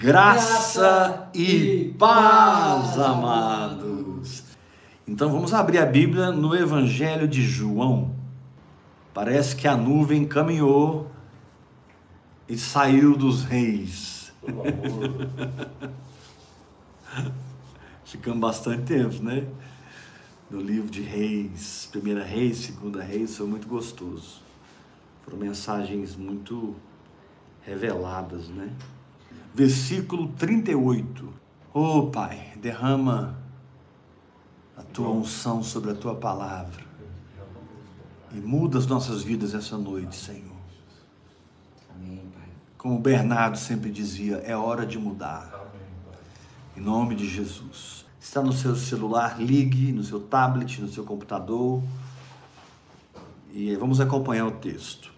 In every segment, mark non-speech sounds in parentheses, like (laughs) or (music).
Graça e paz, amados. Então vamos abrir a Bíblia no Evangelho de João. Parece que a nuvem caminhou e saiu dos reis. (laughs) Ficamos bastante tempo, né? No livro de Reis, Primeira Reis, Segunda Reis, foi muito gostoso. Foram mensagens muito reveladas, né? Versículo 38. Oh Pai, derrama a tua unção sobre a tua palavra e muda as nossas vidas essa noite, Senhor. Como Bernardo sempre dizia, é hora de mudar. Em nome de Jesus. Está no seu celular, ligue no seu tablet, no seu computador. E vamos acompanhar o texto.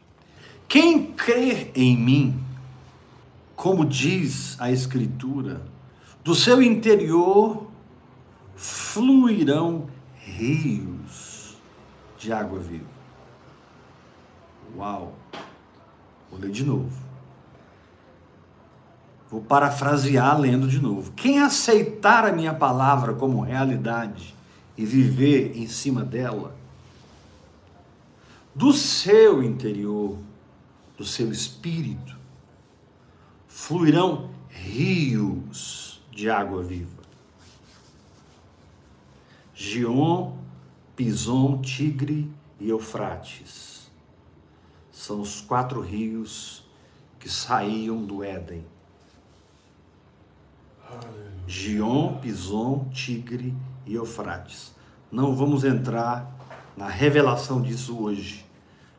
Quem crer em mim, como diz a Escritura, do seu interior fluirão rios de água viva. Uau! Vou ler de novo. Vou parafrasear lendo de novo. Quem aceitar a minha palavra como realidade e viver em cima dela, do seu interior, do seu espírito, fluirão rios de água viva. Gion, Pison, Tigre e Eufrates são os quatro rios que saíam do Éden. Gion, Pison, Tigre e Eufrates. Não vamos entrar na revelação disso hoje,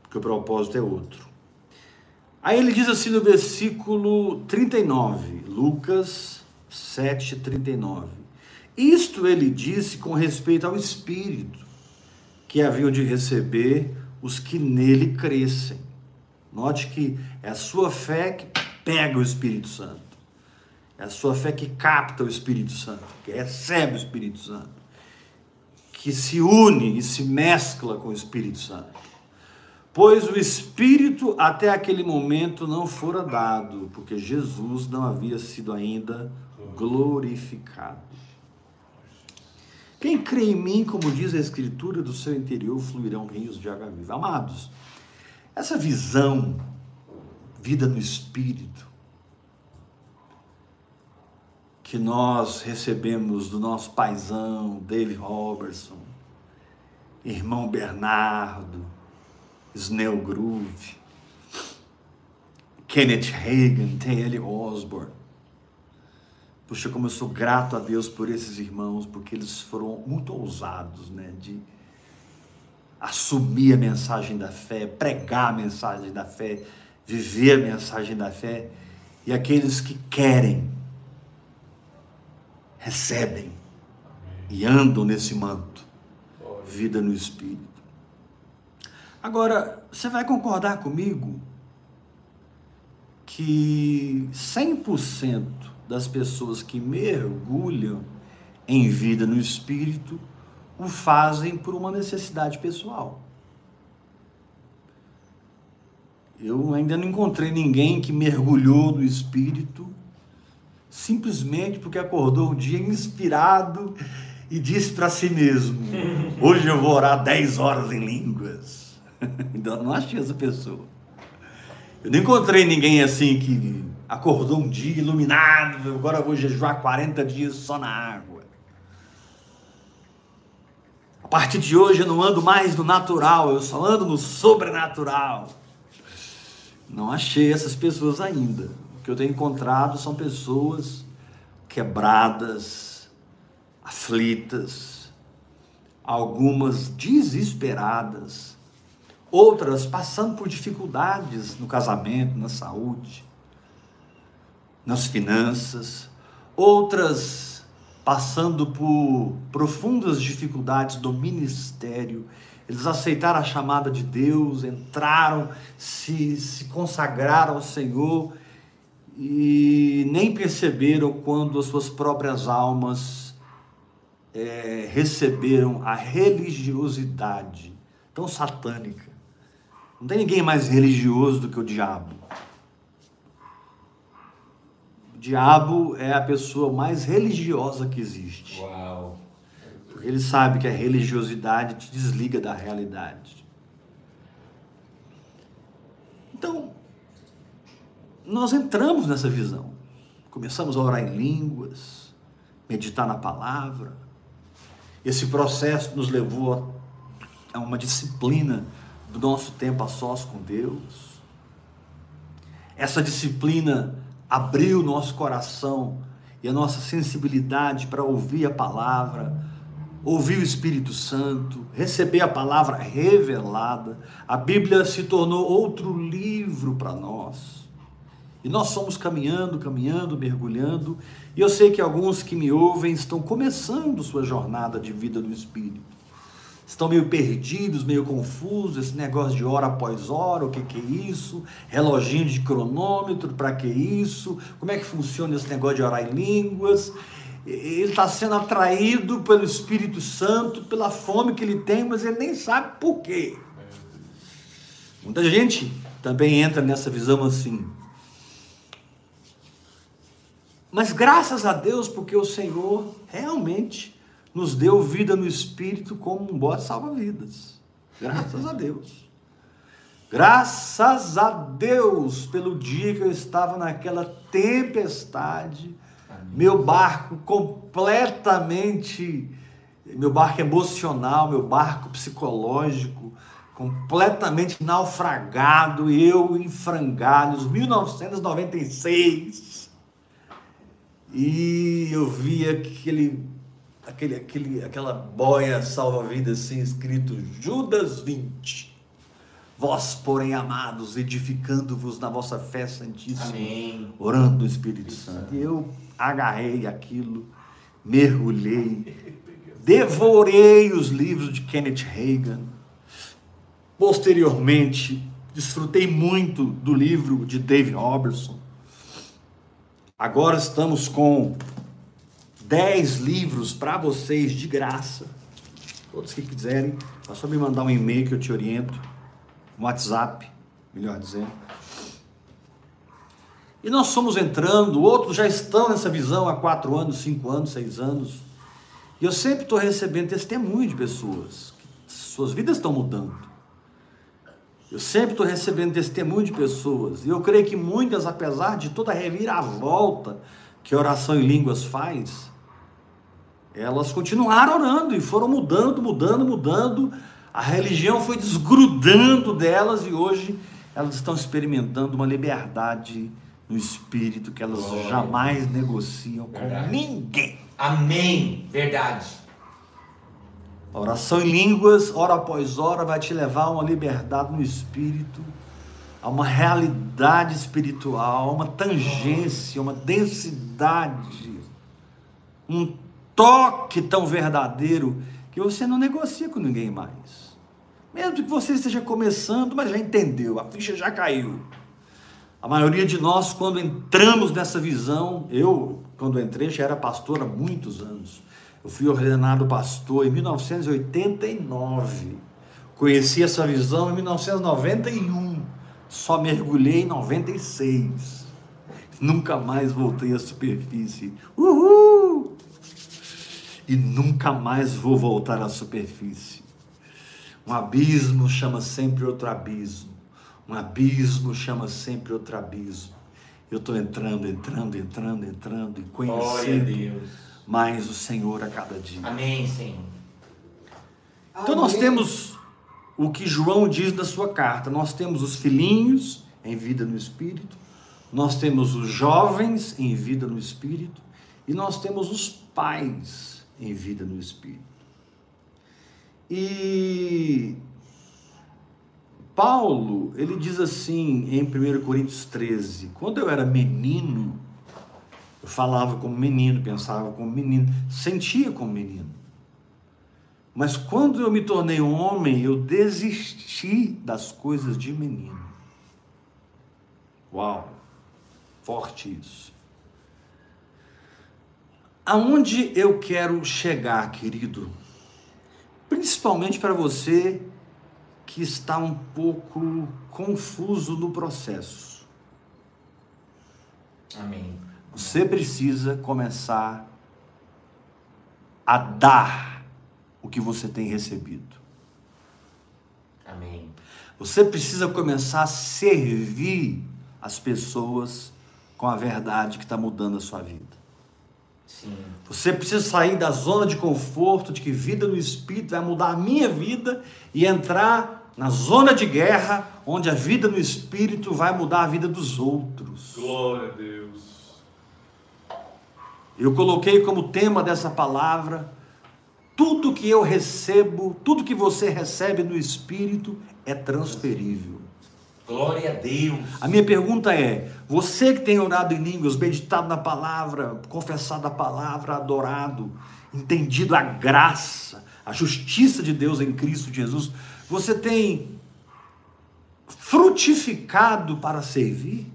porque o propósito é outro. Aí ele diz assim no versículo 39, Lucas 7, 39. Isto ele disse com respeito ao Espírito, que haviam de receber os que nele crescem. Note que é a sua fé que pega o Espírito Santo. É a sua fé que capta o Espírito Santo, que recebe o Espírito Santo, que se une e se mescla com o Espírito Santo pois o Espírito até aquele momento não fora dado, porque Jesus não havia sido ainda glorificado. Quem crê em mim, como diz a Escritura, do seu interior fluirão rios de água viva. Amados, essa visão, vida no Espírito, que nós recebemos do nosso paizão, David Robertson, irmão Bernardo, Snell Groove, Kenneth Hagan, T.L. Osborne. Puxa, como eu sou grato a Deus por esses irmãos, porque eles foram muito ousados, né? De assumir a mensagem da fé, pregar a mensagem da fé, viver a mensagem da fé. E aqueles que querem, recebem e andam nesse manto. Vida no Espírito. Agora, você vai concordar comigo que 100% das pessoas que mergulham em vida no espírito o fazem por uma necessidade pessoal. Eu ainda não encontrei ninguém que mergulhou no espírito simplesmente porque acordou um dia inspirado e disse para si mesmo: (laughs) Hoje eu vou orar 10 horas em línguas. (laughs) Ainda não achei essa pessoa. Eu não encontrei ninguém assim que acordou um dia iluminado, agora vou jejuar 40 dias só na água. A partir de hoje eu não ando mais no natural, eu só ando no sobrenatural. Não achei essas pessoas ainda. O que eu tenho encontrado são pessoas quebradas, aflitas, algumas desesperadas, outras passando por dificuldades no casamento, na saúde, nas finanças, outras passando por profundas dificuldades do ministério. Eles aceitaram a chamada de Deus, entraram, se, se consagraram ao Senhor e nem perceberam quando as suas próprias almas é, receberam a religiosidade tão satânica não tem ninguém mais religioso do que o diabo. diabo é a pessoa mais religiosa que existe. Uau. Porque ele sabe que a religiosidade te desliga da realidade. Então, nós entramos nessa visão. Começamos a orar em línguas, meditar na palavra. Esse processo nos levou a uma disciplina do nosso tempo a sós com Deus. Essa disciplina abriu nosso coração e a nossa sensibilidade para ouvir a palavra, ouvir o Espírito Santo, receber a palavra revelada. A Bíblia se tornou outro livro para nós. E nós fomos caminhando, caminhando, mergulhando. E eu sei que alguns que me ouvem estão começando sua jornada de vida no Espírito estão meio perdidos, meio confusos, esse negócio de hora após hora, o que, que é isso? Reloginho de cronômetro, para que isso? Como é que funciona esse negócio de orar em línguas? Ele está sendo atraído pelo Espírito Santo, pela fome que ele tem, mas ele nem sabe por quê. Muita gente também entra nessa visão assim. Mas graças a Deus, porque o Senhor realmente nos deu vida no Espírito como um bote salva-vidas. Graças a Deus. Graças a Deus pelo dia que eu estava naquela tempestade, meu barco completamente, meu barco emocional, meu barco psicológico, completamente naufragado, eu em frangalhos, 1996. E eu vi aquele aquele, aquele, aquela boia salva-vidas assim, escrito Judas 20. Vós, porém, amados, edificando-vos na vossa fé santíssima, Amém. orando no Espírito Santo. E eu agarrei aquilo, mergulhei, devorei os livros de Kenneth Reagan. Posteriormente, desfrutei muito do livro de David Robertson. Agora estamos com 10 livros para vocês de graça. Todos que quiserem, é só me mandar um e-mail que eu te oriento, um WhatsApp, melhor dizendo. E nós somos entrando, outros já estão nessa visão há quatro anos, cinco anos, seis anos. E eu sempre estou recebendo testemunho de pessoas suas vidas estão mudando. Eu sempre estou recebendo testemunho de pessoas. E eu creio que muitas, apesar de toda a reviravolta que a oração em línguas faz, elas continuaram orando e foram mudando, mudando, mudando. A religião foi desgrudando delas e hoje elas estão experimentando uma liberdade no espírito que elas Glória. jamais negociam Verdade. com ninguém. Amém. Verdade. A oração em línguas, hora após hora, vai te levar a uma liberdade no espírito, a uma realidade espiritual, a uma tangência, uma densidade, um toque tão verdadeiro que você não negocia com ninguém mais. Mesmo que você esteja começando, mas já entendeu, a ficha já caiu. A maioria de nós, quando entramos nessa visão, eu, quando entrei, já era pastor há muitos anos. Eu fui ordenado pastor em 1989. Conheci essa visão em 1991. Só mergulhei em 96. Nunca mais voltei à superfície. Uhul! E nunca mais vou voltar à superfície. Um abismo chama sempre outro abismo. Um abismo chama sempre outro abismo. Eu estou entrando, entrando, entrando, entrando e conhecendo mais o Senhor a cada dia. Amém, Senhor. Então nós temos o que João diz da sua carta. Nós temos os filhinhos em vida no Espírito, nós temos os jovens em vida no Espírito e nós temos os pais em vida no Espírito. E Paulo, ele diz assim em 1 Coríntios 13: quando eu era menino, eu falava como menino, pensava como menino, sentia como menino. Mas quando eu me tornei homem, eu desisti das coisas de menino. Uau, forte isso. Aonde eu quero chegar, querido? Principalmente para você que está um pouco confuso no processo. Amém. Você precisa começar a dar o que você tem recebido. Amém. Você precisa começar a servir as pessoas com a verdade que está mudando a sua vida. Sim. Você precisa sair da zona de conforto de que vida no Espírito vai mudar a minha vida e entrar na zona de guerra onde a vida no Espírito vai mudar a vida dos outros. Glória a Deus. Eu coloquei como tema dessa palavra: tudo que eu recebo, tudo que você recebe no Espírito é transferível. Glória a Deus. A minha pergunta é: você que tem orado em línguas, meditado na palavra, confessado a palavra, adorado, entendido a graça, a justiça de Deus em Cristo Jesus, você tem frutificado para servir?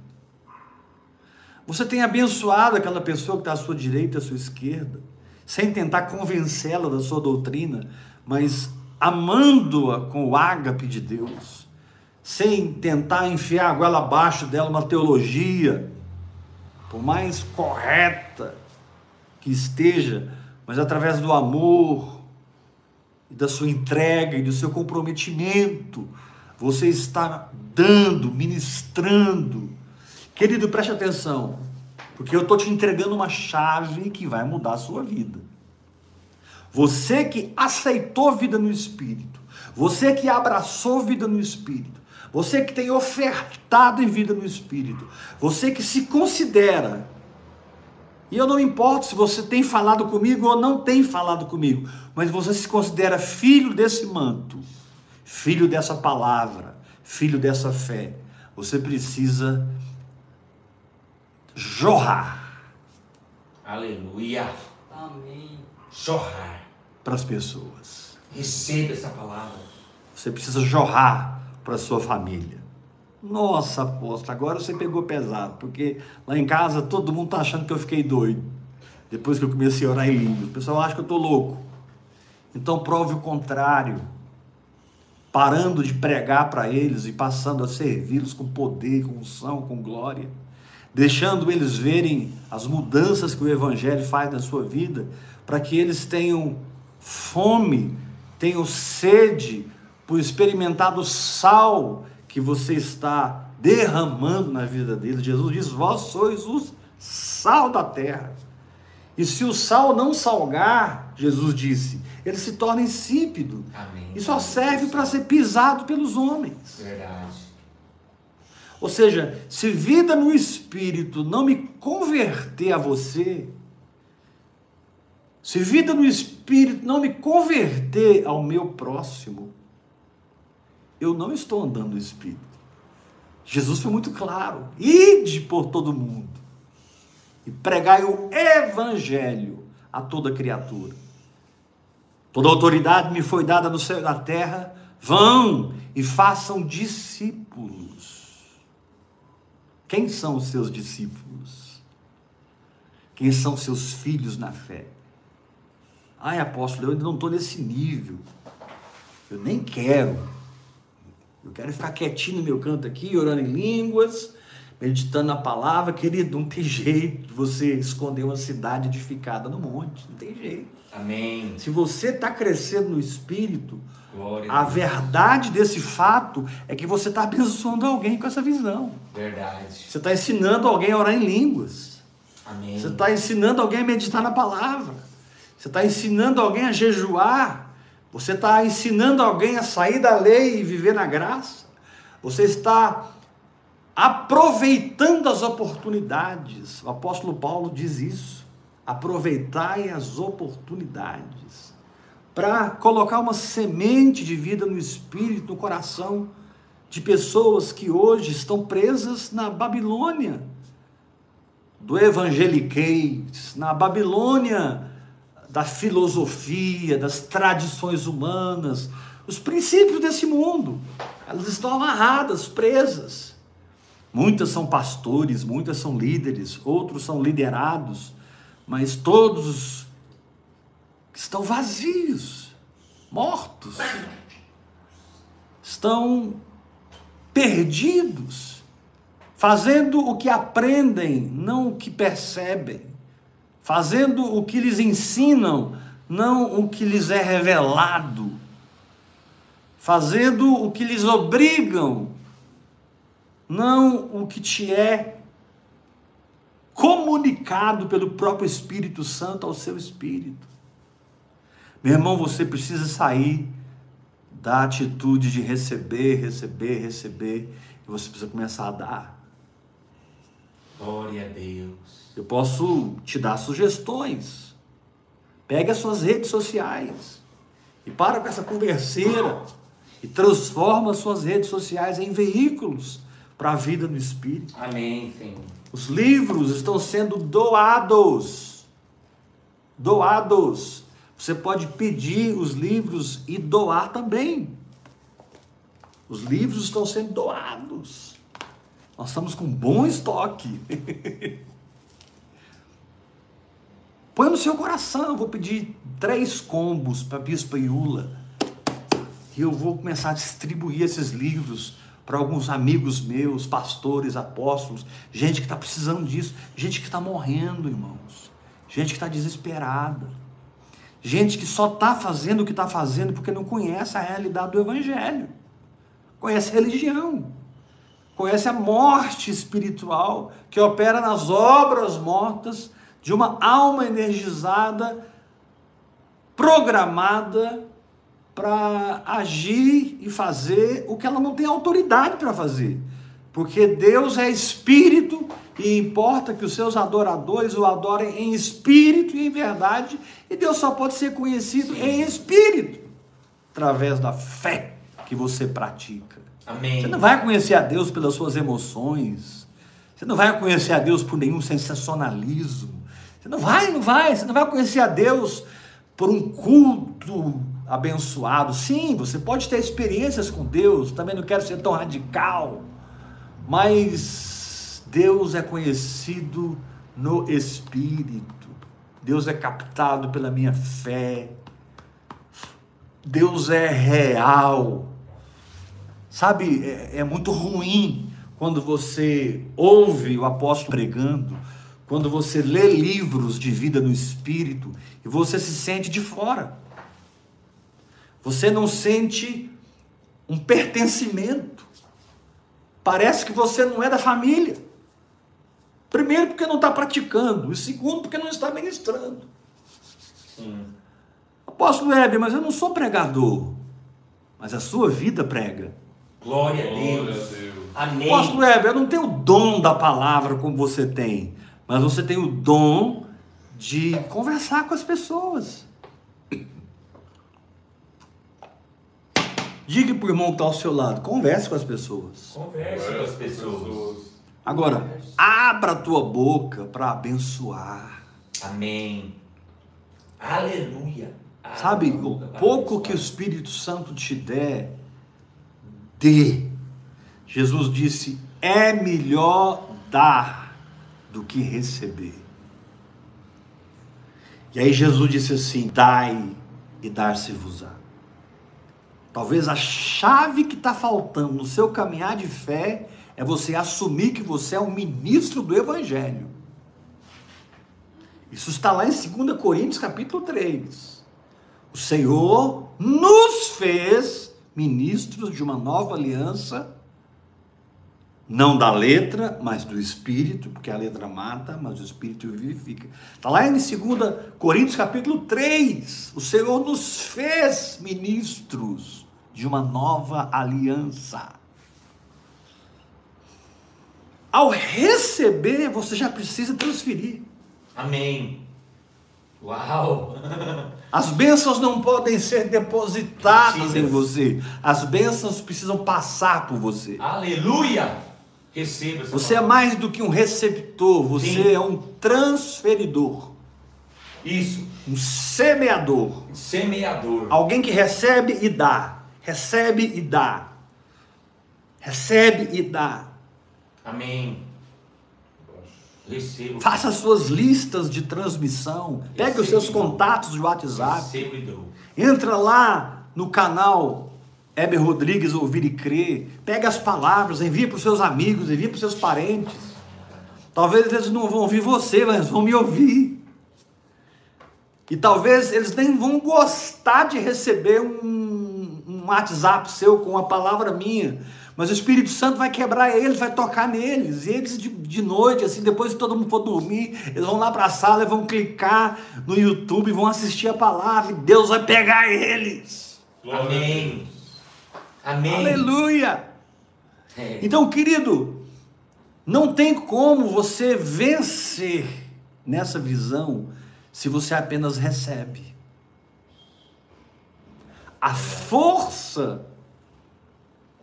Você tem abençoado aquela pessoa que está à sua direita, à sua esquerda, sem tentar convencê-la da sua doutrina, mas amando-a com o ágape de Deus, sem tentar enfiar a goela abaixo dela uma teologia, por mais correta que esteja, mas através do amor e da sua entrega e do seu comprometimento, você está dando, ministrando. Querido, preste atenção, porque eu estou te entregando uma chave que vai mudar a sua vida. Você que aceitou vida no Espírito, você que abraçou vida no Espírito, você que tem ofertado em vida no Espírito, você que se considera, e eu não importo se você tem falado comigo ou não tem falado comigo, mas você se considera filho desse manto, filho dessa palavra, filho dessa fé, você precisa jorrar. Aleluia. Amém. Jorrar. para as pessoas. Receba essa palavra. Você precisa jorrar para sua família. Nossa, apóstolo, agora você pegou pesado, porque lá em casa todo mundo está achando que eu fiquei doido. Depois que eu comecei a orar em línguas. O pessoal acha que eu estou louco. Então prove o contrário. Parando de pregar para eles e passando a servi-los com poder, com unção, com glória. Deixando eles verem as mudanças que o Evangelho faz na sua vida, para que eles tenham fome, tenham sede por experimentar do sal que você está derramando na vida deles. Jesus diz: Vós sois o sal da terra. E se o sal não salgar, Jesus disse, ele se torna insípido. Amém. E só serve para ser pisado pelos homens. Verdade. Ou seja, se vida no espírito não me converter a você, se vida no espírito não me converter ao meu próximo, eu não estou andando no espírito. Jesus foi muito claro: ide por todo mundo e pregai o evangelho a toda criatura. Toda autoridade me foi dada no céu e na terra. Vão e façam discípulos. Quem são os seus discípulos? Quem são seus filhos na fé? Ai, apóstolo, eu ainda não estou nesse nível. Eu nem quero. Eu quero ficar quietinho no meu canto aqui, orando em línguas, meditando na palavra. Querido, não tem jeito de você esconder uma cidade edificada no monte. Não tem jeito. Amém. Se você está crescendo no espírito, Glória a a verdade desse fato é que você está abençoando alguém com essa visão. Verdade. Você está ensinando alguém a orar em línguas. Amém. Você está ensinando alguém a meditar na palavra. Você está ensinando alguém a jejuar. Você está ensinando alguém a sair da lei e viver na graça. Você está aproveitando as oportunidades. O apóstolo Paulo diz isso. Aproveitai as oportunidades para colocar uma semente de vida no espírito, no coração de pessoas que hoje estão presas na Babilônia do evangeliquez, na Babilônia da filosofia, das tradições humanas, os princípios desse mundo. Elas estão amarradas, presas. Muitas são pastores, muitas são líderes, outros são liderados, mas todos estão vazios, mortos, estão perdidos, fazendo o que aprendem, não o que percebem, fazendo o que lhes ensinam, não o que lhes é revelado, fazendo o que lhes obrigam, não o que te é comunicado pelo próprio Espírito Santo ao seu espírito. Meu irmão, você precisa sair da atitude de receber, receber, receber, e você precisa começar a dar. Glória a Deus. Eu posso te dar sugestões. Pegue as suas redes sociais e para com essa converseira e transforma as suas redes sociais em veículos para a vida no Espírito. Amém, Senhor. Os livros estão sendo doados. Doados. Você pode pedir os livros e doar também. Os livros estão sendo doados. Nós estamos com bom estoque. (laughs) Põe no seu coração, eu vou pedir três combos para a Bispa Iula. E eu vou começar a distribuir esses livros para alguns amigos meus, pastores, apóstolos, gente que está precisando disso, gente que está morrendo, irmãos, gente que está desesperada, gente que só está fazendo o que está fazendo porque não conhece a realidade do Evangelho, conhece a religião, conhece a morte espiritual que opera nas obras mortas de uma alma energizada, programada para agir e fazer o que ela não tem autoridade para fazer. Porque Deus é espírito e importa que os seus adoradores o adorem em espírito e em verdade, e Deus só pode ser conhecido Sim. em espírito através da fé que você pratica. Amém. Você não vai conhecer a Deus pelas suas emoções. Você não vai conhecer a Deus por nenhum sensacionalismo. Você não vai, não vai, você não vai conhecer a Deus por um culto abençoado. Sim, você pode ter experiências com Deus, também não quero ser tão radical, mas Deus é conhecido no Espírito, Deus é captado pela minha fé, Deus é real. Sabe, é, é muito ruim quando você ouve o apóstolo pregando quando você lê livros de vida no espírito e você se sente de fora. Você não sente um pertencimento. Parece que você não é da família. Primeiro, porque não está praticando. E segundo, porque não está ministrando. Sim. Apóstolo Hebe, mas eu não sou pregador. Mas a sua vida prega. Glória a Deus. Glória a Deus. Amém. Apóstolo Hebe, eu não tenho o dom da palavra como você tem mas você tem o dom de conversar com as pessoas. Diga para o irmão que está ao seu lado, converse com as pessoas. Converse com as pessoas. Agora, abra a tua boca para abençoar. Amém. Aleluia. Sabe, o pouco que o Espírito Santo te der, dê. Jesus disse: é melhor dar do que receber. E aí Jesus disse assim: dai e dar-se-vos-á. Talvez a chave que está faltando no seu caminhar de fé é você assumir que você é um ministro do Evangelho. Isso está lá em 2 Coríntios capítulo 3. O Senhor nos fez ministros de uma nova aliança não da letra, mas do espírito, porque a letra mata, mas o espírito vivifica. Está lá em 2 Coríntios capítulo 3. O Senhor nos fez ministros de uma nova aliança. Ao receber, você já precisa transferir. Amém. Uau! (laughs) As bênçãos não podem ser depositadas em você. As bênçãos precisam passar por você. Aleluia! Receba essa Você é palavra. é mais do que um receptor, você Sim. é um transferidor. Isso. Um semeador. Semeador. Alguém que recebe e dá. Recebe e dá. Recebe e dá. Amém. Recebo. Faça suas listas de transmissão. Pegue Recebo. os seus contatos de WhatsApp. Recebo e dou. Entra lá no canal Heber Rodrigues ouvir e crer. Pega as palavras, envia para os seus amigos, envia para os seus parentes. Talvez eles não vão ouvir você, mas vão me ouvir. E talvez eles nem vão gostar de receber um, um WhatsApp seu com uma palavra minha. Mas o Espírito Santo vai quebrar eles, vai tocar neles. E eles de, de noite, assim, depois que todo mundo for dormir, eles vão lá para a sala e vão clicar no YouTube, vão assistir a palavra, e Deus vai pegar eles. Amém. Amém. Aleluia! É. Então, querido, não tem como você vencer nessa visão se você apenas recebe. A força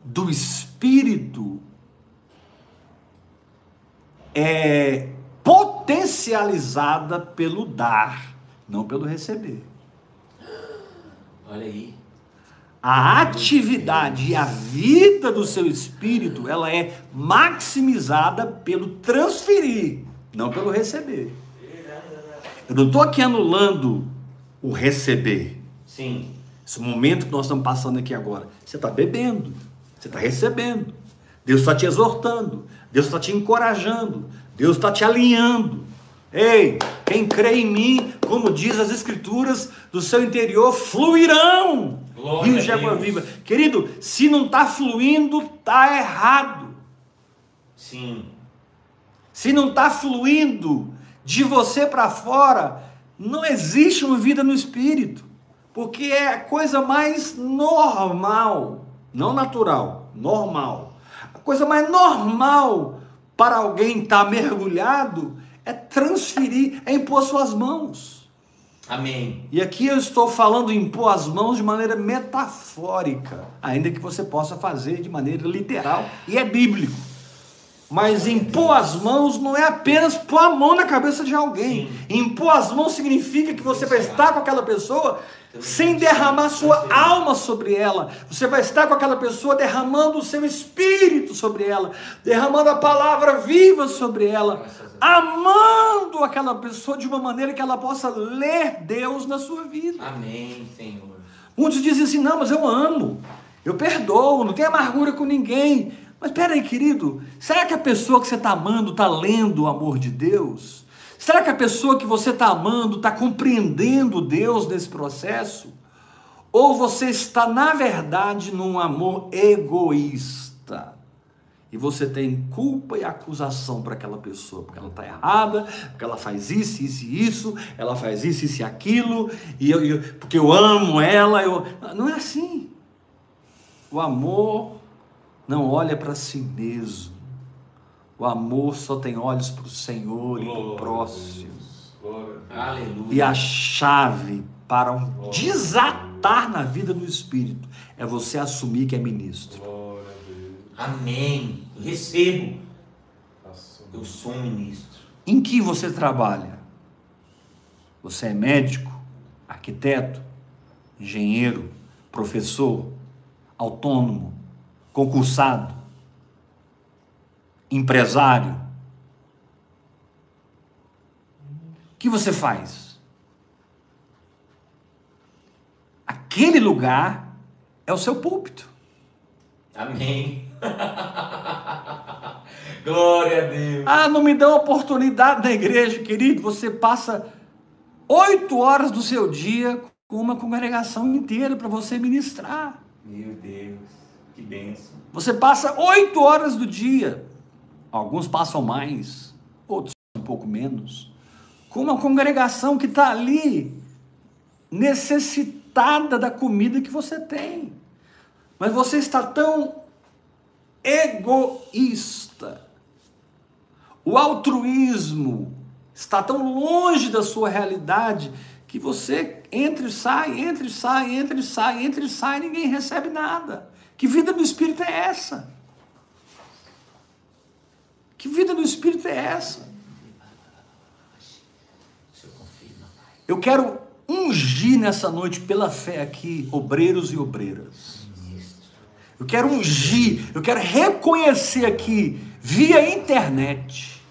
do Espírito é potencializada pelo dar, não pelo receber. Olha aí. A atividade e a vida do seu espírito, ela é maximizada pelo transferir, não pelo receber. Eu não estou aqui anulando o receber. Sim. Esse momento que nós estamos passando aqui agora. Você está bebendo, você está recebendo. Deus está te exortando, Deus está te encorajando, Deus está te alinhando. Ei, quem crê em mim, como diz as Escrituras, do seu interior fluirão Glória rios de água viva. Querido, se não está fluindo, está errado. Sim. Se não está fluindo de você para fora, não existe uma vida no espírito, porque é a coisa mais normal, não natural, normal. A coisa mais normal para alguém estar mergulhado é transferir, é impor suas mãos. Amém. E aqui eu estou falando em impor as mãos de maneira metafórica, ainda que você possa fazer de maneira literal, e é bíblico. Mas impor as mãos não é apenas pôr a mão na cabeça de alguém. Impor as mãos significa que você vai estar com aquela pessoa sem derramar sua alma sobre ela. Você vai estar com aquela pessoa derramando o seu espírito sobre ela, derramando a palavra viva sobre ela, amando aquela pessoa de uma maneira que ela possa ler Deus na sua vida. Amém, Senhor. Muitos dizem assim: não, mas eu amo, eu perdoo, não tenho amargura com ninguém. Mas peraí, querido, será que a pessoa que você está amando está lendo o amor de Deus? Será que a pessoa que você está amando está compreendendo Deus nesse processo? Ou você está, na verdade, num amor egoísta? E você tem culpa e acusação para aquela pessoa, porque ela está errada, porque ela faz isso, isso e isso, ela faz isso, isso e aquilo, e eu, eu- porque eu amo ela. Eu... Não é assim. O amor não olha para si mesmo. O amor só tem olhos para o Senhor e para o próximo. Aleluia. E a chave para um desatar na vida do Espírito é você assumir que é ministro. Amém. Eu recebo. Eu sou um ministro. Em que você trabalha? Você é médico, arquiteto, engenheiro, professor, autônomo, concursado, empresário? O que você faz? Aquele lugar é o seu púlpito. Amém. (laughs) Glória a Deus. Ah, não me dá oportunidade na igreja, querido. Você passa oito horas do seu dia com uma congregação inteira para você ministrar. Meu Deus. Que bênção. Você passa oito horas do dia. Alguns passam mais, outros um pouco menos. Com uma congregação que está ali, necessitada da comida que você tem. Mas você está tão egoísta. O altruísmo está tão longe da sua realidade que você entra e sai, entra e sai, entra e sai, entra e sai, ninguém recebe nada. Que vida do espírito é essa? Que vida do espírito é essa? Eu quero ungir nessa noite pela fé aqui, obreiros e obreiras. Eu quero ungir, eu quero reconhecer aqui, via internet.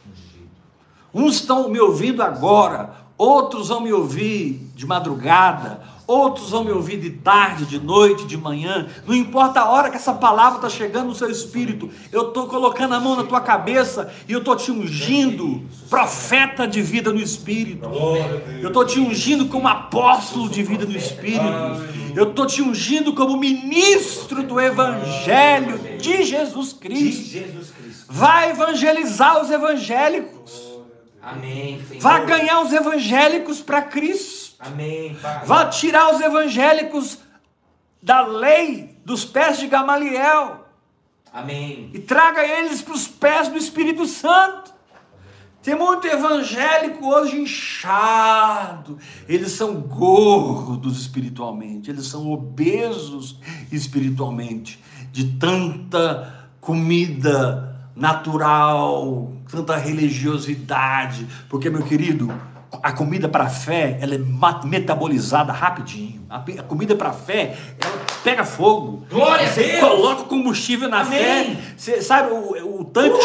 Uns estão me ouvindo agora, outros vão me ouvir de madrugada, outros vão me ouvir de tarde, de noite, de manhã, não importa a hora que essa palavra está chegando no seu espírito, eu estou colocando a mão na tua cabeça e eu estou te ungindo, profeta de vida no espírito, eu estou te ungindo como apóstolo de vida no espírito, eu estou te ungindo como ministro do Evangelho de Jesus Cristo. Vai evangelizar os evangélicos. Amém. Vai ganhar os evangélicos para Cristo. Amém. Pai. Vá tirar os evangélicos da lei dos pés de Gamaliel. Amém. E traga eles para os pés do Espírito Santo. Tem muito evangélico hoje inchado. Eles são gordos espiritualmente, eles são obesos espiritualmente, de tanta comida natural, tanta religiosidade. Porque, meu querido, a comida para a fé, ela é metabolizada rapidinho. A, comida para a fé, ela pega fogo. Glória você a Deus. coloca combustível na Amém. fé. Você sabe o, o tanque,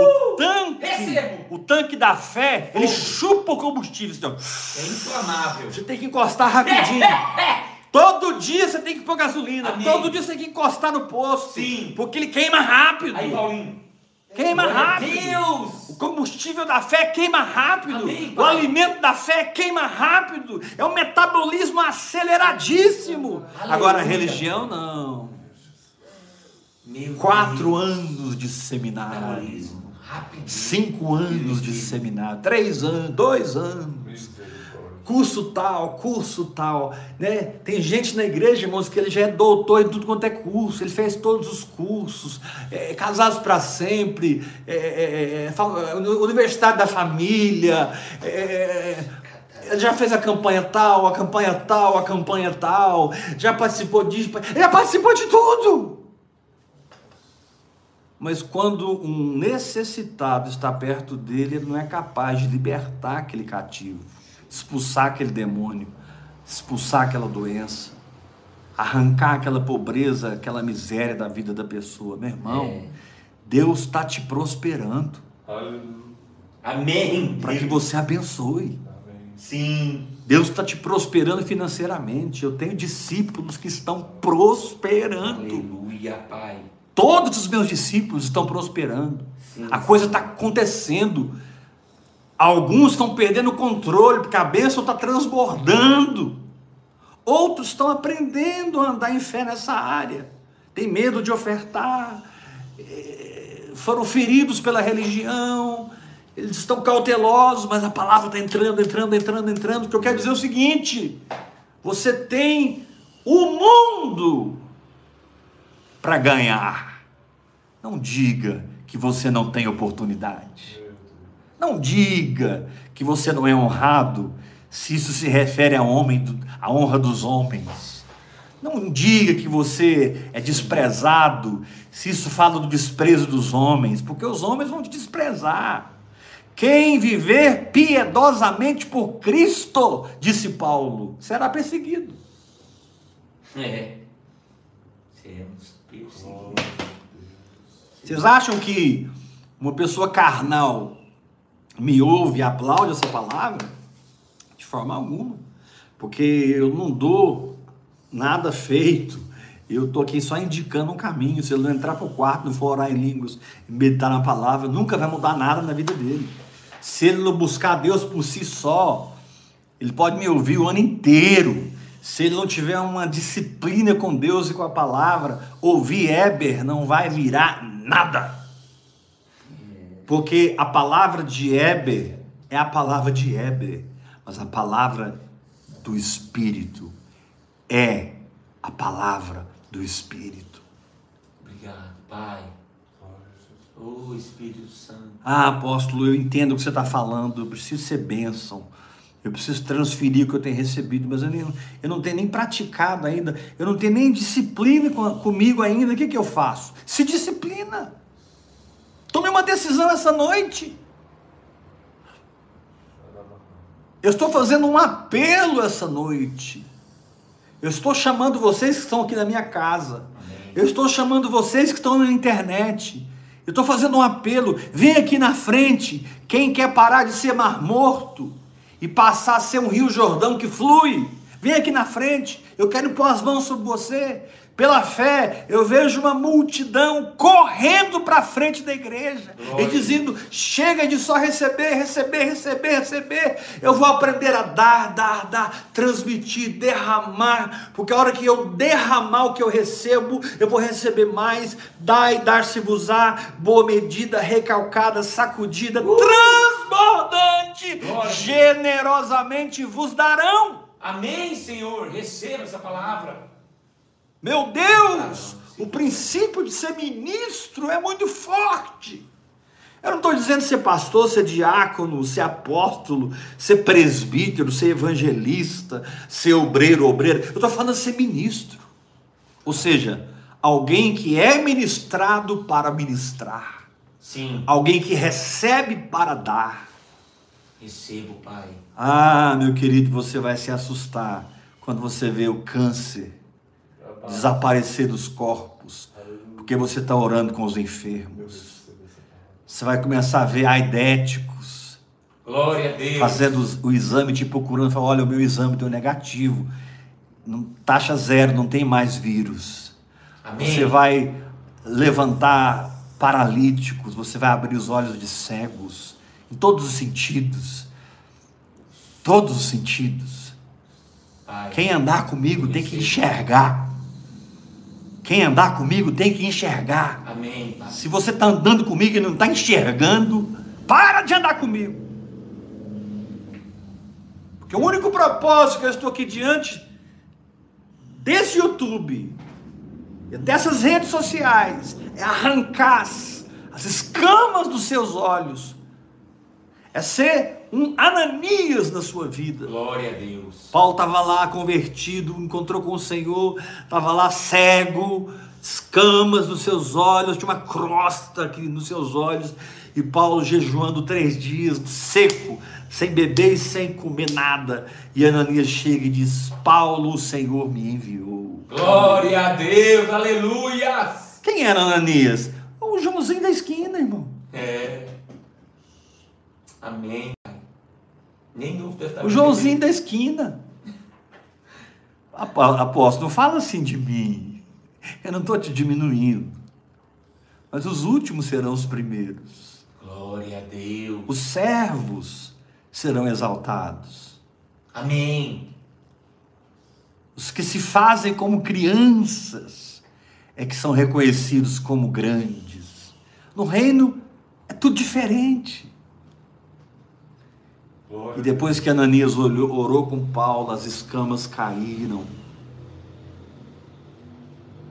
Uh! o tanque, Recebo. o tanque da fé, ele Fogo. chupa o combustível. Então, É inflamável. você tem que encostar rapidinho. (laughs) Todo dia você tem que pôr gasolina. Amém. Todo dia você tem que encostar no posto. Sim. Porque ele queima rápido. Aí, Paulinho. Queima rápido. Deus. O combustível da fé queima rápido. Amém, o alimento da fé queima rápido. É um metabolismo aceleradíssimo. Aleluia. Agora, a religião não. Meu Quatro Deus. anos de seminário. Cinco anos de seminário. Três anos. Dois anos. Curso tal, curso tal, né? Tem gente na igreja, irmãos, que ele já é doutor em tudo quanto é curso, ele fez todos os cursos, é, casados para sempre, é, é, é, fa- Universidade da Família, é, ele já fez a campanha tal, a campanha tal, a campanha tal, já participou disso, ele já participou de tudo. Mas quando um necessitado está perto dele, ele não é capaz de libertar aquele cativo, expulsar aquele demônio, expulsar aquela doença, arrancar aquela pobreza, aquela miséria da vida da pessoa. Meu irmão, É. Deus está te prosperando Amém. para que você abençoe. Sim. Deus está te prosperando financeiramente. Eu tenho discípulos que estão prosperando. Aleluia, Pai. Todos os meus discípulos estão prosperando. Sim. A coisa está acontecendo. Alguns estão perdendo o controle, porque a bênção está transbordando. Outros estão aprendendo a andar em fé nessa área. Tem medo de ofertar. eh, Foram feridos pela religião. Eles estão cautelosos, mas a palavra está entrando, entrando, entrando, entrando. O que eu quero dizer é o seguinte: você tem o mundo para ganhar. Não diga que você não tem oportunidade. Não diga que você não é honrado se isso se refere a homem, à honra dos homens. Não diga que você é desprezado se isso fala do desprezo dos homens, porque os homens vão te desprezar. Quem viver piedosamente por Cristo, disse Paulo, será perseguido. É. Seremos perseguidos. Vocês acham que uma pessoa carnal me ouve e aplaude essa palavra? De forma alguma. Porque eu não dou nada feito. Eu estou aqui só indicando um caminho. Se ele não entrar para o quarto, não for orar em línguas meditar na palavra, nunca vai mudar nada na vida dele. Se ele não buscar Deus por si só, ele pode me ouvir o ano inteiro. Se ele não tiver uma disciplina com Deus e com a palavra, ouvir Eber não vai virar nada. Porque a palavra de Eber é a palavra de Eber, mas a palavra do Espírito é a palavra do Espírito. Obrigado, Pai. Oh, Espírito Santo. Ah, apóstolo, eu entendo o que você está falando, eu preciso ser bênção. Eu preciso transferir o que eu tenho recebido, mas eu, nem, eu não tenho nem praticado ainda, eu não tenho nem disciplina com- comigo ainda. O que, que eu faço? Se disciplina. Tome uma decisão essa noite. Eu estou fazendo um apelo essa noite. Eu estou chamando vocês que estão aqui na minha casa. Eu estou chamando vocês que estão na internet. Eu estou fazendo um apelo. Vem aqui na frente. Quem quer parar de ser mar morto e passar a ser um rio Jordão que flui, Vem aqui na frente, eu quero pôr as mãos sobre você. Pela fé, eu vejo uma multidão correndo para frente da igreja Glória. e dizendo: chega de só receber, receber, receber, receber. Eu vou aprender a dar, dar, dar, transmitir, derramar, porque a hora que eu derramar o que eu recebo, eu vou receber mais. Dai, dar-se-vos-á, boa medida, recalcada, sacudida, uh! transbordante, Glória. generosamente vos darão. Amém, Senhor. Receba essa palavra. Meu Deus, o princípio de ser ministro é muito forte. Eu não estou dizendo ser pastor, ser diácono, ser apóstolo, ser presbítero, ser evangelista, ser obreiro, obreiro. Eu estou falando de ser ministro. Ou seja, alguém que é ministrado para ministrar. Sim. Alguém que recebe para dar. Recebo, Pai. Ah, meu querido, você vai se assustar quando você vê o câncer desaparecer dos corpos, porque você está orando com os enfermos. Você vai começar a ver aidéticos. Glória a Deus. Fazendo o exame, te procurando, falando: olha, o meu exame deu negativo. Taxa zero, não tem mais vírus. Amém. Você vai levantar paralíticos, você vai abrir os olhos de cegos, em todos os sentidos. Todos os sentidos. Pai, Quem andar comigo tem que enxergar. Quem andar comigo tem que enxergar. Amém. Se você está andando comigo e não está enxergando, para de andar comigo. Porque o único propósito que eu estou aqui diante desse YouTube, dessas redes sociais, é arrancar as escamas dos seus olhos, é ser um Ananias na sua vida. Glória a Deus. Paulo estava lá convertido, encontrou com o Senhor, estava lá cego, escamas nos seus olhos, tinha uma crosta aqui nos seus olhos, e Paulo jejuando três dias, seco, sem beber e sem comer nada. E Ananias chega e diz: Paulo, o Senhor me enviou. Glória a Deus, aleluia! Quem era Ananias? O Joãozinho da esquina, irmão. É. Amém. Nem Novo Testamento. O Joãozinho da esquina. Apóstolo, não fala assim de mim. Eu não estou te diminuindo. Mas os últimos serão os primeiros. Glória a Deus. Os servos serão exaltados. Amém. Os que se fazem como crianças é que são reconhecidos como grandes. No reino é tudo diferente. E depois que Ananias olhou, orou com Paulo, as escamas caíram.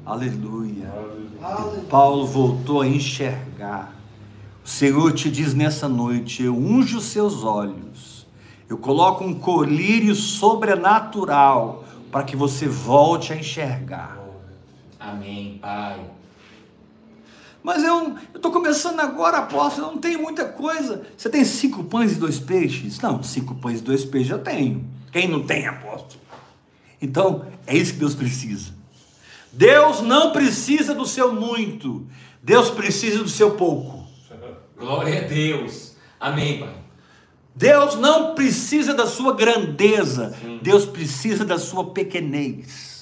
Aleluia. Aleluia. Paulo voltou a enxergar. O Senhor te diz nessa noite: Eu unjo os seus olhos, eu coloco um colírio sobrenatural para que você volte a enxergar. Amém, Pai. Mas eu estou começando agora, apóstolo, eu não tenho muita coisa. Você tem cinco pães e dois peixes? Não, cinco pães e dois peixes eu tenho. Quem não tem, apóstolo? Então, é isso que Deus precisa. Deus não precisa do seu muito, Deus precisa do seu pouco. Glória a Deus. Amém, Pai. Deus não precisa da sua grandeza, Sim. Deus precisa da sua pequenez.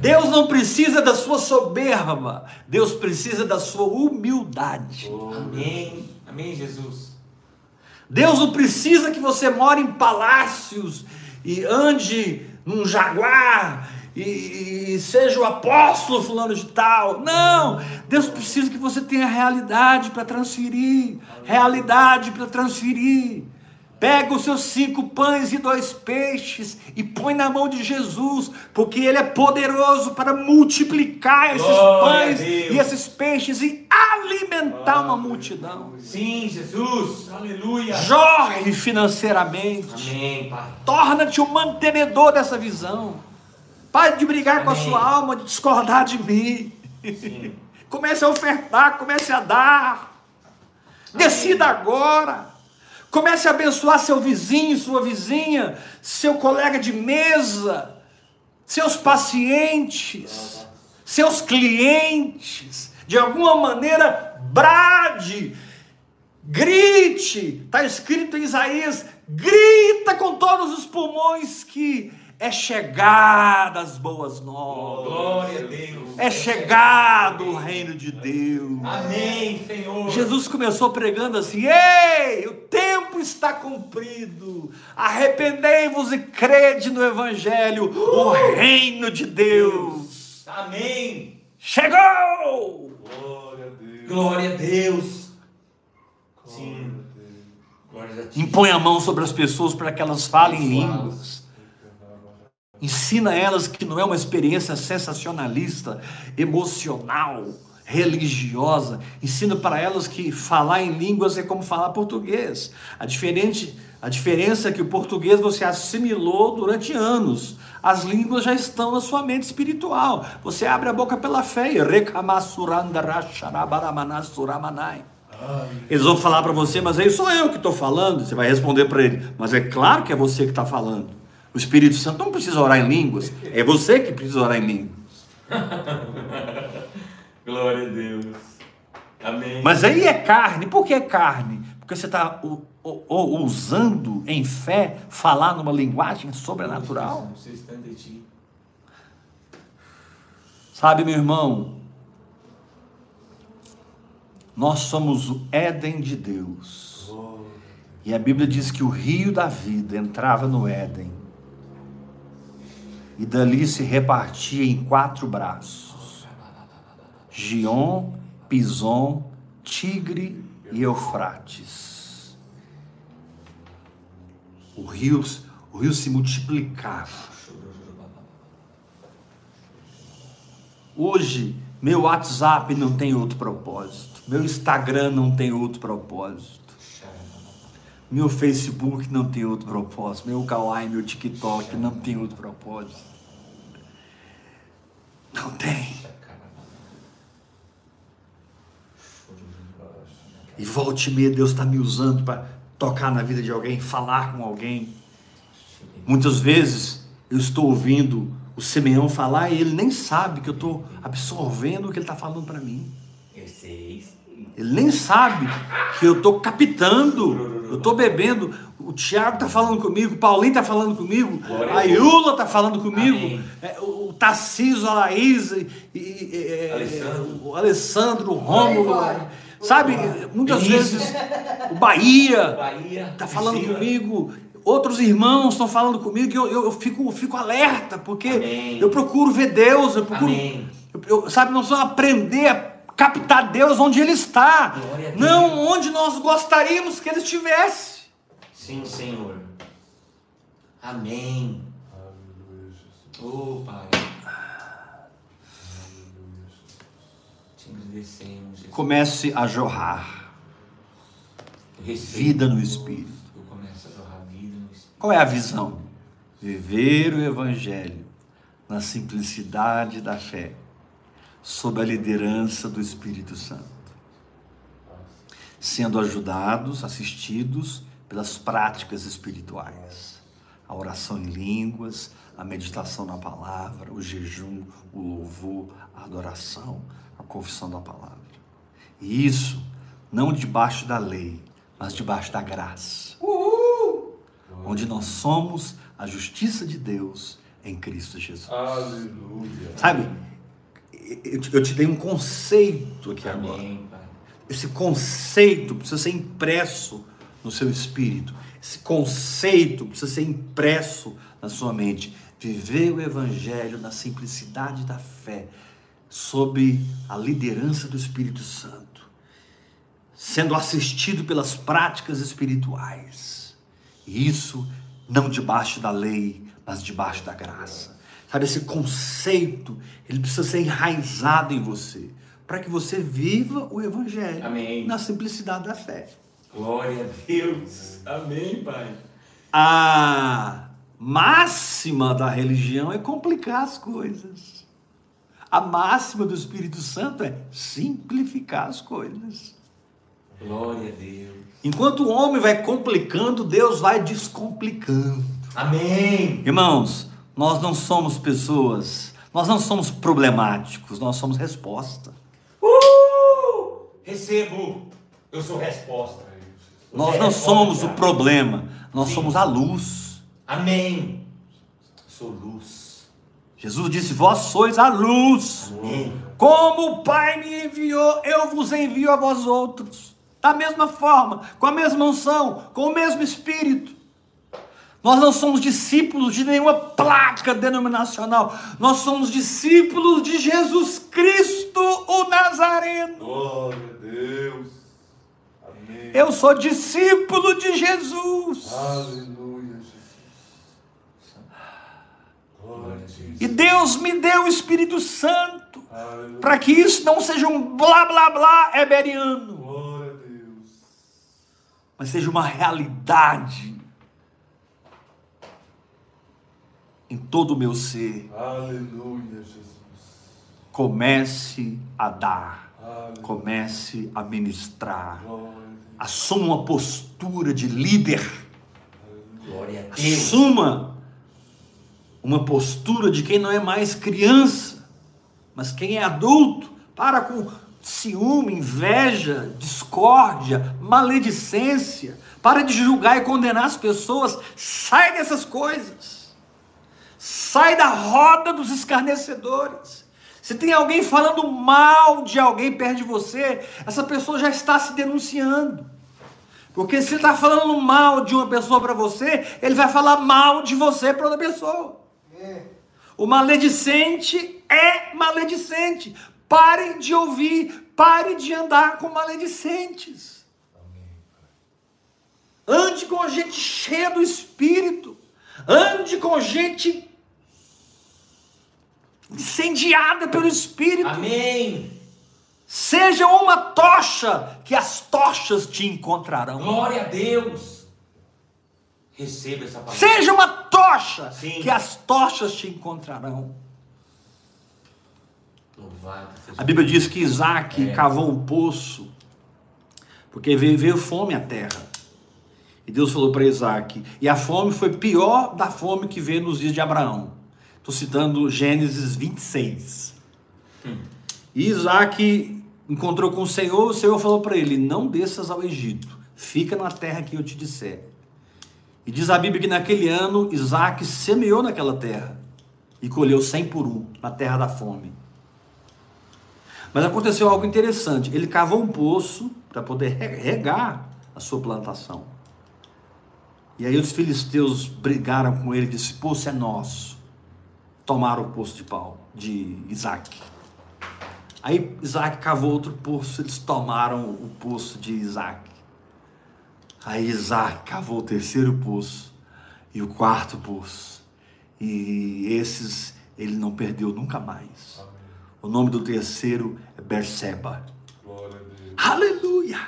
Deus não precisa da sua soberba, Deus precisa da sua humildade. Oh, amém, amém, Jesus. Deus não precisa que você more em palácios e ande num jaguar e, e, seja o apóstolo fulano de tal. Não, Deus precisa que você tenha realidade para transferir, realidade para transferir. Pega os seus cinco pães e dois peixes e põe na mão de Jesus, porque Ele é poderoso para multiplicar esses pães e esses peixes e alimentar uma multidão. Sim, Jesus, aleluia. Jorre financeiramente. Amém, Pai. Torna-te o mantenedor dessa visão. Pare de brigar Amém. com a sua alma, de discordar de mim. (laughs) Comece a ofertar, comece a dar. Amém. Decida agora. Comece a abençoar seu vizinho, sua vizinha, seu colega de mesa, seus pacientes, seus clientes. De alguma maneira, brade, grite. Está escrito em Isaías: grita com todos os pulmões que É chegada as boas novas. Glória a Deus. É chegado o reino de Deus. Amém, Senhor. Jesus começou pregando assim: Ei, o tempo está cumprido. Arrependei-vos e crede no Evangelho, o reino de Deus. Amém. Chegou! Glória a Deus. Glória a Deus. Glória Sim. a Deus. Glória a ti. Impõe a mão sobre as pessoas para que elas falem línguas. Ensina elas que não é uma experiência sensacionalista, emocional, religiosa. Ensina para elas que falar em línguas é como falar português. A, diferente, a diferença é que o português você assimilou durante anos. As línguas já estão na sua mente espiritual. Você abre a boca pela fé. e. Eles vão falar para você, mas aí sou eu que estou falando. Você vai responder para ele, mas é claro que é você que está falando. O Espírito Santo não precisa orar em línguas, é você que precisa orar em línguas. (laughs) Glória a Deus. Amém. Mas aí é carne. Por que é carne? Porque você está usando em fé falar numa linguagem sobrenatural. Ti. Sabe, meu irmão, nós somos o Éden de Deus. E a Bíblia diz que o rio da vida entrava no Éden. E dali se repartia em quatro braços: Gion, Pison, Tigre e Eufrates. O rio, o rio se multiplicava. Hoje, meu WhatsApp não tem outro propósito. Meu Instagram não tem outro propósito. Meu Facebook não tem outro propósito. Meu Kawaii, meu TikTok não tem outro propósito. Não tem. E volte meia, Deus está me usando para tocar na vida de alguém, falar com alguém. Muitas vezes eu estou ouvindo o Simeão falar e ele nem sabe que eu estou absorvendo o que ele está falando para mim. Ele nem sabe que eu estou captando, eu estou bebendo. O Tiago está falando comigo, o Paulinho está falando comigo, Glória a. Iula está falando comigo, é, o Tarcísio, a Laís, e, e- é, Alessandro. o Alessandro, o Rômulo. Sabe, muitas vezes o Bahia Bahia. está falando Priscila. comigo, outros irmãos estão falando comigo, e eu, eu, eu fico, eu fico alerta, porque Amém. eu procuro ver Deus, eu procuro. Amém. Eu, eu- sabe, nós vamos aprender a captar Deus onde Ele está, não onde nós gostaríamos que Ele estivesse. Sim, Senhor. Amém. Oh, Pai. Te agradecemos, Jesus. Comece a jorrar vida no Espírito. Qual é a visão? Viver o Evangelho na simplicidade da fé, sob a liderança do Espírito Santo, sendo ajudados, assistidos pelas práticas espirituais, a oração em línguas, a meditação na palavra, o jejum, o louvor, a adoração, a confissão da palavra. E isso não debaixo da lei, mas debaixo da graça onde nós somos a justiça de Deus em Cristo Jesus. Aleluia. Sabe, eu te, dei um conceito aqui agora. Amém, Pai. Esse conceito precisa ser impresso no seu espírito. Esse conceito precisa ser impresso na sua mente. Viver o Evangelho na simplicidade da fé, sob a liderança do Espírito Santo, sendo assistido pelas práticas espirituais. E isso não debaixo da lei, mas debaixo da graça. Sabe, esse conceito, ele precisa ser enraizado em você, para que você viva o Evangelho Amém. na simplicidade da fé. Glória a Deus. Amém, Pai. A máxima da religião é complicar as coisas. A máxima do Espírito Santo é simplificar as coisas. Glória a Deus. Enquanto o homem vai complicando, Deus vai descomplicando. Amém. Irmãos, nós não somos pessoas, nós não somos problemáticos, nós somos resposta. Uh! Recebo. Eu sou resposta. Nós é não resposta, somos o problema, nós Sim. somos a luz. Amém. Sou luz. Jesus disse: Vós sois a luz. Amém. Como o Pai me enviou, eu vos envio a vós outros. Da mesma forma, com a mesma unção, com o mesmo Espírito. Nós não somos discípulos de nenhuma placa denominacional. Nós somos discípulos de Jesus Cristo, o Nazareno. Glória a Deus. Amém. Eu sou discípulo de Jesus. Aleluia, Jesus. Glória a Deus. E Deus me deu o Espírito Santo para que isso não seja um blá blá blá heberiano, Glória a Deus. mas seja uma realidade em todo o meu ser. Aleluia, Jesus. Comece a dar, Aleluia. comece a ministrar. Glória. Assuma uma postura de líder. Glória a Deus. Assuma uma postura de quem não é mais criança, mas quem é adulto. Para com ciúme, inveja, discórdia, maledicência. Para de julgar e condenar as pessoas. Sai dessas coisas. Sai da roda dos escarnecedores. Se tem alguém falando mal de alguém perto de você, essa pessoa já está se denunciando. Porque se ele está falando mal de uma pessoa para você, ele vai falar mal de você para outra pessoa. O maledicente é maledicente. Pare de ouvir, pare de andar com maledicentes. Ande com gente cheia do Espírito. Ande com gente incendiada pelo Espírito. Amém. Seja uma tocha, que as tochas te encontrarão. Glória a Deus. Receba essa palavra. Seja uma tocha, Sim. que as tochas te encontrarão. Louvado seja A Bíblia diz que Isaac É. cavou um poço, porque veio, veio fome à terra. E Deus falou para Isaac, e a fome foi pior da fome que veio nos dias de Abraão. Estou citando Gênesis 26. E Isaac encontrou com o Senhor, o Senhor falou para ele: Não desças ao Egito, fica na terra que eu te disser. E diz a Bíblia que naquele ano Isaac semeou naquela terra e colheu cem por um na terra da fome. Mas aconteceu algo interessante. Ele cavou um poço para poder re- regar a sua plantação. E aí os filisteus brigaram com ele e disse: Poço é nosso. Tomaram o poço de Paulo, de Isaac. Aí Isaac cavou outro poço, eles tomaram o poço de Isaac. Aí Isaac cavou o terceiro poço e o quarto poço. E esses ele não perdeu nunca mais. Amém. O nome do terceiro é Berseba. Glória a Deus. Aleluia!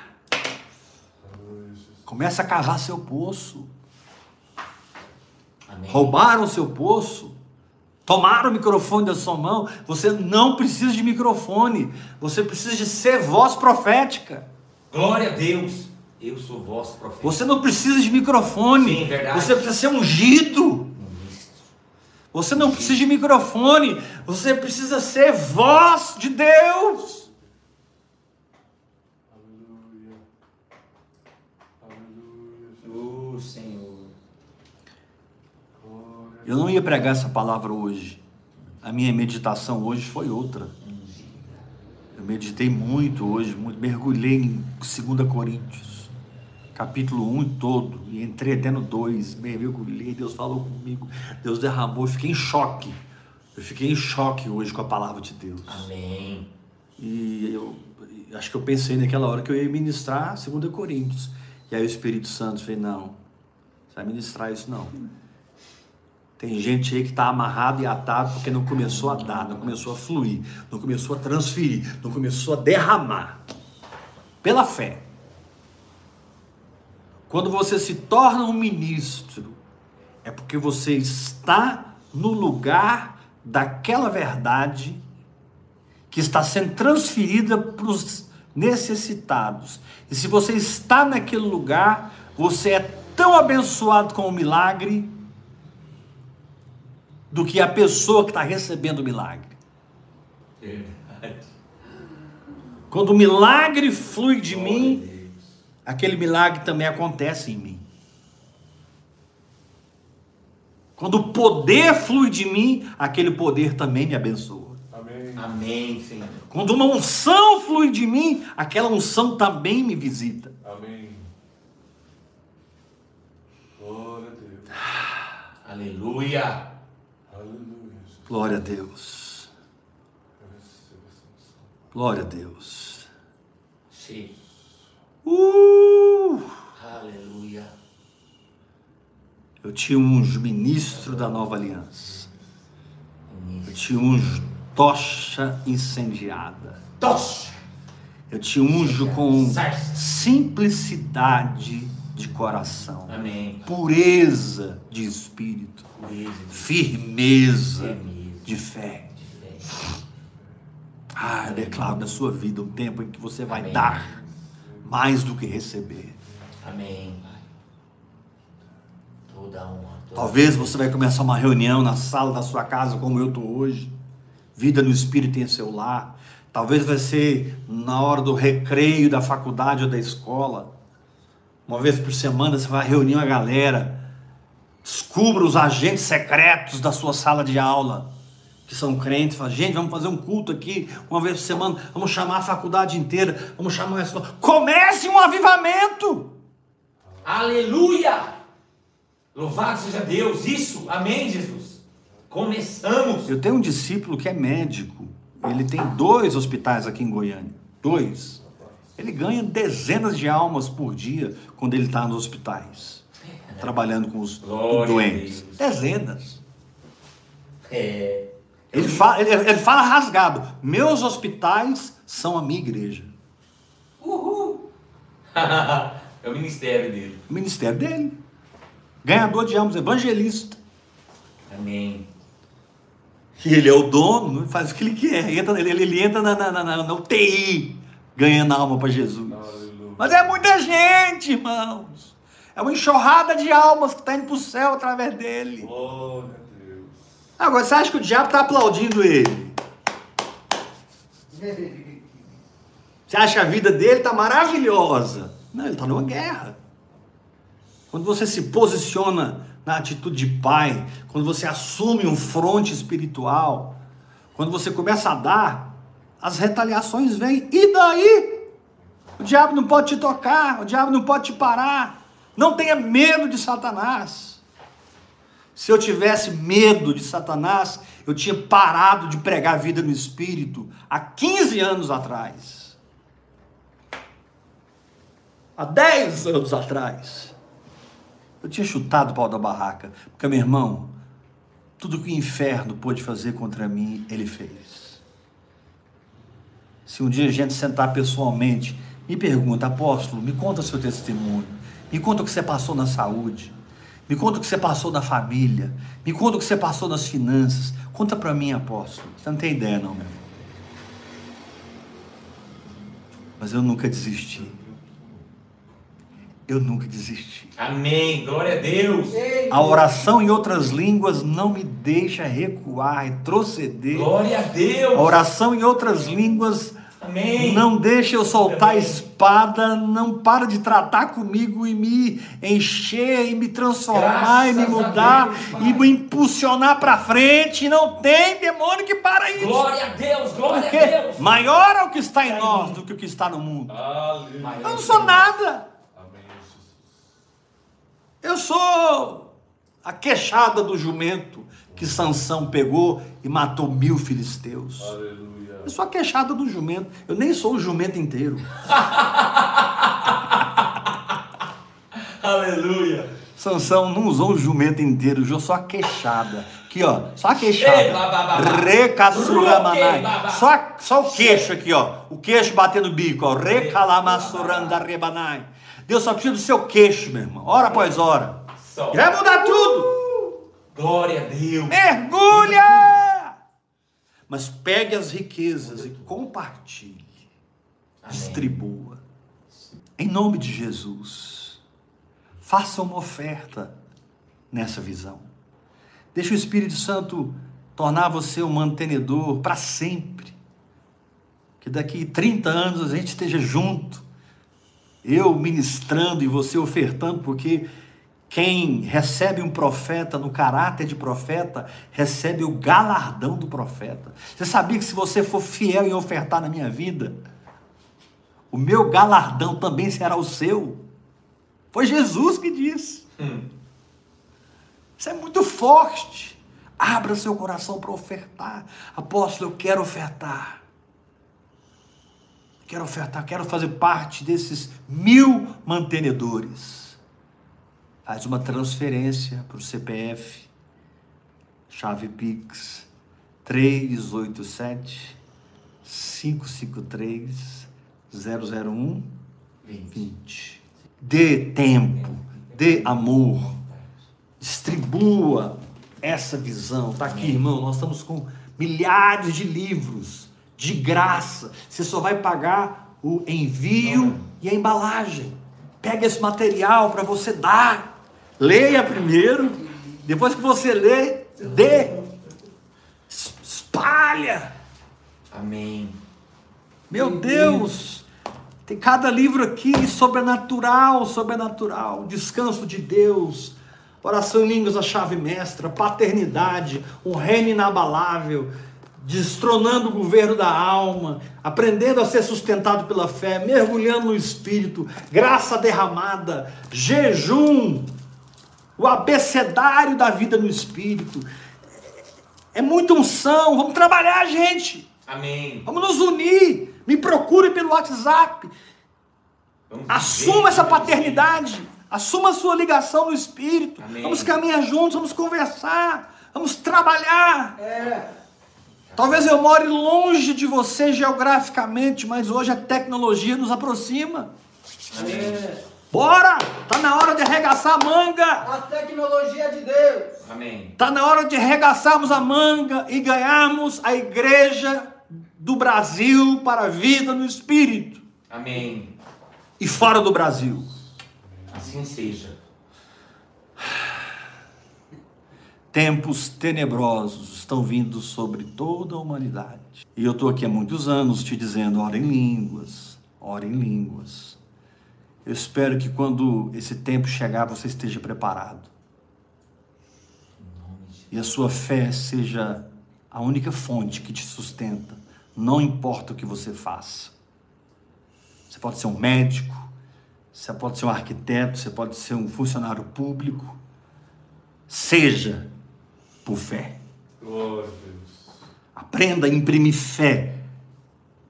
Começa a cavar seu poço. Amém. Roubaram seu poço. Tomaram o microfone da sua mão. Você não precisa de microfone. Você precisa de ser voz profética. Glória a Deus. Eu sou vosso profeta. Você não precisa de microfone. Sim, verdade. Você precisa ser ungido. Você não precisa de microfone. Você precisa ser voz de Deus. Aleluia. Aleluia, Jesus. O Senhor. Eu não ia pregar essa palavra hoje. A minha meditação hoje foi outra. Eu meditei muito hoje, muito, mergulhei em 2 Coríntios, capítulo 1 todo, e entrei até no 2, mergulhei, Deus falou comigo, Deus derramou, eu fiquei em choque. Eu fiquei em choque hoje com a palavra de Deus. Amém. E eu acho que eu pensei naquela hora que eu ia ministrar 2 Coríntios. E aí o Espírito Santo fez, não, você vai ministrar isso não. Tem gente aí que está amarrado e atado porque não começou a dar, não começou a fluir, não começou a transferir, não começou a derramar. Pela fé. Quando você se torna um ministro, é porque você está no lugar daquela verdade que está sendo transferida para os necessitados. E se você está naquele lugar, você é tão abençoado com o milagre do que a pessoa que está recebendo o milagre. Verdade. Quando o milagre flui de Glória mim, aquele milagre também acontece em mim. Quando o poder flui de mim, aquele poder também me abençoa. Amém. Amém, Senhor. Quando uma unção flui de mim, aquela unção também me visita. Amém. Glória a Deus. Aleluia. Glória a Deus. Glória a Deus. Sim. Uh! Aleluia. Eu te unjo ministro da nova aliança. Eu te unjo tocha incendiada. Tocha. Eu te unjo com simplicidade de coração, Amém. pureza de espírito, Pureza firmeza Firmeza. De fé. Ah, eu declaro na sua vida um tempo em que você vai Amém. dar mais do que receber. Amém. Toda honra. Toda Talvez você vai começar uma reunião na sala da sua casa, como eu estou hoje. Vida no Espírito em seu lar. Talvez vai ser na hora do recreio da faculdade ou da escola. Uma vez por semana você vai reunir a galera. Descubra os agentes secretos da sua sala de aula, que são crentes. Fala, gente, vamos fazer um culto aqui uma vez por semana. Vamos chamar a faculdade inteira. Vamos chamar a escola. Comece um avivamento. Aleluia! Louvado seja Deus. Isso. Amém, Jesus. Começamos. Eu tenho um discípulo que é médico. Ele tem dois hospitais aqui em Goiânia. Dois. Ele ganha dezenas de almas por dia quando ele está nos hospitais, trabalhando com os Glória doentes. Dezenas. É. Ele fala, ele, ele fala rasgado: Meus hospitais são a minha igreja. Uhul. (laughs) é o ministério dele. O ministério dele. Ganhador de almas, evangelista. Amém. E ele é o dono, faz o que ele quer. Entra, ele, ele entra na, na, na, na- na UTI, ganhando alma para Jesus. Aleluia. Mas é muita gente, irmãos. É uma enxurrada de almas que está indo para o céu através dele. Glória. Agora, você acha que o diabo está aplaudindo ele? Você acha que a vida dele está maravilhosa? Não, ele está numa guerra. Quando você se posiciona na atitude de pai, quando você assume um fronte espiritual, quando você começa a dar, as retaliações vêm. E daí? O diabo não pode te tocar, o diabo não pode te parar. Não tenha medo de Satanás. Se eu tivesse medo de Satanás, eu tinha parado de pregar a vida no Espírito há 15 anos atrás. Há 10 anos atrás. Eu tinha chutado o pau da barraca. Porque, meu irmão, tudo que o inferno pôde fazer contra mim, ele fez. Se um dia a gente sentar pessoalmente, me pergunta, apóstolo, me conta seu testemunho. Me conta o que você passou na saúde. Me conta o que você passou na família. Me conta o que você passou nas finanças. Conta para mim, apóstolo. Você não tem ideia, não, meu. Mas eu nunca desisti. Eu nunca desisti. Amém. Glória a Deus. A oração em outras línguas não me deixa recuar, retroceder. Glória a Deus. A oração em outras línguas Amém. não deixa eu soltar a espada, não para de tratar comigo e me encher e me transformar e me Graças mudar Deus, e me impulsionar para frente. Não tem demônio que para isso. Glória a Deus. Glória Porque a Deus. maior é o que está em nós do que o que está no mundo. Aleluia. Eu não sou nada. Eu sou a queixada do jumento que Sansão pegou e matou mil filisteus. Aleluia. Eu sou a queixada do jumento. Eu nem sou o jumento inteiro. (laughs) Aleluia. Sansão não usou o jumento inteiro, usou só a queixada. Aqui, ó, só a Ei, queixada. babá. Só, só o queixo aqui, ó. O queixo batendo o bico, ó. Recalamassurandarebanai. Deus só precisa do seu queixo, meu irmão. Hora após hora. Vai mudar tudo. Glória a Deus. Mergulha! Mas pegue as riquezas e compartilhe. Amém. Distribua. Em nome de Jesus. Faça uma oferta nessa visão. Deixe o Espírito Santo tornar você um mantenedor para sempre. Que daqui 30 anos a gente esteja junto. Eu ministrando e você ofertando, porque Quem recebe um profeta no caráter de profeta, recebe o galardão do profeta. Você sabia que se você for fiel em ofertar na minha vida, o meu galardão também será o seu? Foi Jesus que disse. Hum. Isso é muito forte. Abra seu coração para ofertar. Apóstolo, eu quero ofertar. Quero ofertar, quero fazer parte desses mil mantenedores. Faz uma transferência para o CPF, chave Pix 387 553 001 20. Dê tempo, dê amor, distribua essa visão. Está aqui, irmão. Nós estamos com milhares de livros de graça. Você só vai pagar o envio e a embalagem. Pega esse material para você dar. Leia primeiro. Depois que você lê, dê. Espalha. Amém. Meu Deus. Tem cada livro aqui sobrenatural, sobrenatural, descanso de Deus, oração em línguas a chave mestra, paternidade, um reino inabalável, destronando o governo da alma, aprendendo a ser sustentado pela fé, mergulhando no espírito, graça derramada, jejum, o abecedário da vida no espírito. É muita unção, vamos trabalhar, gente. Amém. Vamos nos unir. Me procure pelo WhatsApp. Vamos Assuma essa paternidade. Assuma a sua ligação no Espírito. Amém. Vamos caminhar juntos, vamos conversar, vamos trabalhar. É. Talvez eu more longe de você geograficamente, mas hoje a tecnologia nos aproxima. Amém. É. Bora! Tá na hora de arregaçar a manga. A tecnologia de Deus. Amém. Tá na hora de arregaçarmos a manga e ganharmos a igreja do Brasil para a vida no Espírito. Amém. E fora do Brasil. Assim seja. Tempos tenebrosos estão vindo sobre toda a humanidade. E eu estou aqui há muitos anos te dizendo: ora em línguas, ora em línguas. Eu espero que quando esse tempo chegar você esteja preparado. E a sua fé seja a única fonte que te sustenta. Não importa o que você faça. Você pode ser um médico, você pode ser um arquiteto, você pode ser um funcionário público. Seja por fé. Aprenda a imprimir fé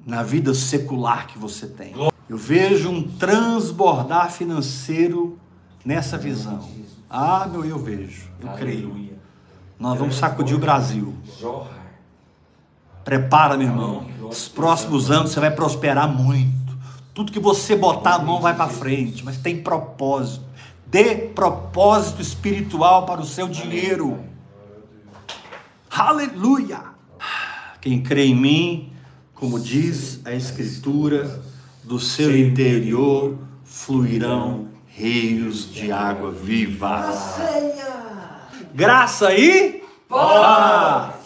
na vida secular que você tem. Eu vejo um transbordar financeiro nessa visão. Ah, meu, eu vejo, eu creio. Nós vamos sacudir o Brasil. Prepara, meu irmão. Os próximos anos você vai prosperar muito. Tudo que você botar a mão vai para frente, mas tem propósito. Dê propósito espiritual para o seu dinheiro. Aleluia! Quem crê em mim, como diz a Escritura, do seu interior fluirão rios de água viva. Graça e paz.